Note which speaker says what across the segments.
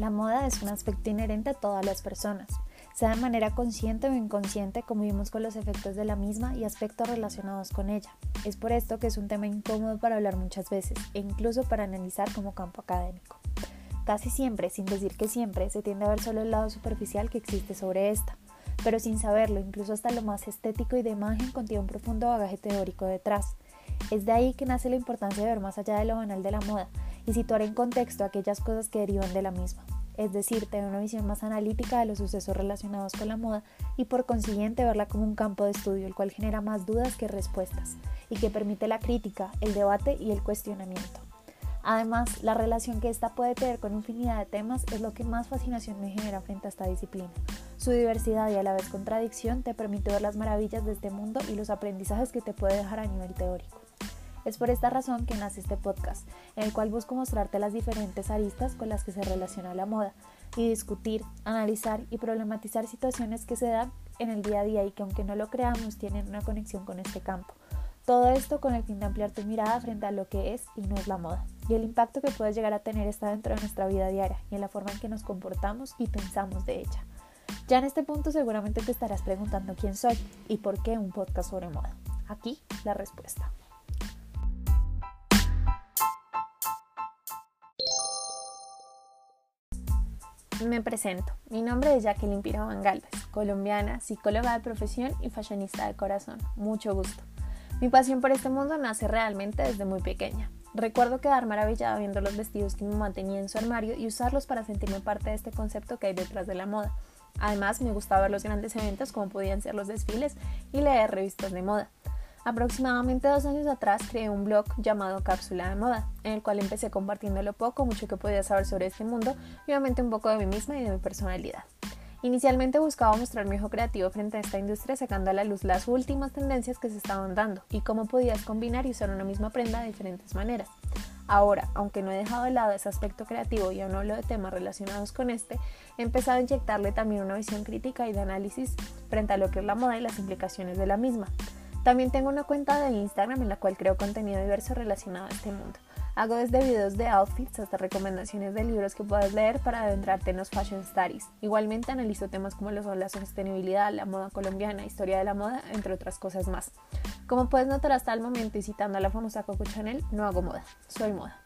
Speaker 1: La moda es un aspecto inherente a todas las personas, sea de manera consciente o inconsciente, como vimos con los efectos de la misma y aspectos relacionados con ella. Es por esto que es un tema incómodo para hablar muchas veces e incluso para analizar como campo académico. Casi siempre, sin decir que siempre, se tiende a ver solo el lado superficial que existe sobre esta, pero sin saberlo, incluso hasta lo más estético y de imagen contiene un profundo bagaje teórico detrás. Es de ahí que nace la importancia de ver más allá de lo banal de la moda y situar en contexto aquellas cosas que derivan de la misma, es decir, tener una visión más analítica de los sucesos relacionados con la moda y por consiguiente verla como un campo de estudio, el cual genera más dudas que respuestas y que permite la crítica, el debate y el cuestionamiento. Además, la relación que ésta puede tener con infinidad de temas es lo que más fascinación me genera frente a esta disciplina. Su diversidad y a la vez contradicción te permite ver las maravillas de este mundo y los aprendizajes que te puede dejar a nivel teórico. Es por esta razón que nace este podcast, en el cual busco mostrarte las diferentes aristas con las que se relaciona la moda y discutir, analizar y problematizar situaciones que se dan en el día a día y que aunque no lo creamos tienen una conexión con este campo. Todo esto con el fin de ampliar tu mirada frente a lo que es y no es la moda, y el impacto que puede llegar a tener está dentro de nuestra vida diaria y en la forma en que nos comportamos y pensamos de ella. Ya en este punto seguramente te estarás preguntando quién soy y por qué un podcast sobre moda. Aquí la respuesta. Me presento. Mi nombre es Jacqueline Piraban Galvez, colombiana, psicóloga de profesión y fashionista de corazón. Mucho gusto. Mi pasión por este mundo nace realmente desde muy pequeña. Recuerdo quedar maravillada viendo los vestidos que mi mamá tenía en su armario y usarlos para sentirme parte de este concepto que hay detrás de la moda. Además, me gustaba ver los grandes eventos como podían ser los desfiles y leer revistas de moda. Aproximadamente dos años atrás creé un blog llamado Cápsula de Moda, en el cual empecé compartiendo lo poco, mucho que podía saber sobre este mundo y obviamente un poco de mí misma y de mi personalidad. Inicialmente buscaba mostrar mi ojo creativo frente a esta industria sacando a la luz las últimas tendencias que se estaban dando y cómo podías combinar y usar una misma prenda de diferentes maneras. Ahora, aunque no he dejado de lado ese aspecto creativo y aún hablo de temas relacionados con este, he empezado a inyectarle también una visión crítica y de análisis frente a lo que es la moda y las implicaciones de la misma. También tengo una cuenta de Instagram en la cual creo contenido diverso relacionado a este mundo. Hago desde videos de outfits hasta recomendaciones de libros que puedas leer para adentrarte en los fashion studies. Igualmente analizo temas como lo son la sostenibilidad, la moda colombiana, historia de la moda, entre otras cosas más. Como puedes notar hasta el momento y citando a la famosa Coco Chanel, no hago moda, soy moda.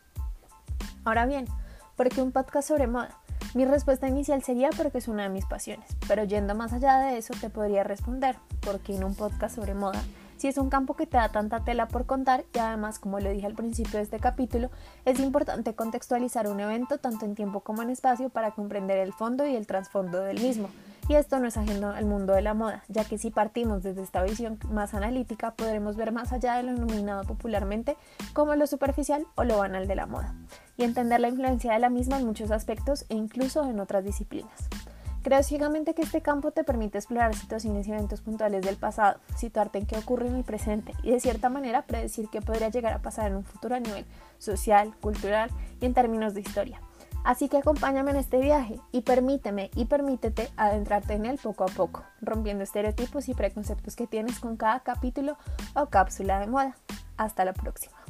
Speaker 1: Ahora bien, ¿por qué un podcast sobre moda? Mi respuesta inicial sería porque es una de mis pasiones, pero yendo más allá de eso te podría responder, ¿por qué en un podcast sobre moda? Si es un campo que te da tanta tela por contar y además, como lo dije al principio de este capítulo, es importante contextualizar un evento tanto en tiempo como en espacio para comprender el fondo y el trasfondo del mismo. Y esto no es ajeno al mundo de la moda, ya que si partimos desde esta visión más analítica podremos ver más allá de lo denominado popularmente como lo superficial o lo banal de la moda, y entender la influencia de la misma en muchos aspectos e incluso en otras disciplinas. Creo ciegamente que este campo te permite explorar situaciones y eventos puntuales del pasado, situarte en qué ocurre en el presente y de cierta manera predecir qué podría llegar a pasar en un futuro a nivel social, cultural y en términos de historia. Así que acompáñame en este viaje y permíteme y permítete adentrarte en él poco a poco, rompiendo estereotipos y preconceptos que tienes con cada capítulo o cápsula de moda. Hasta la próxima.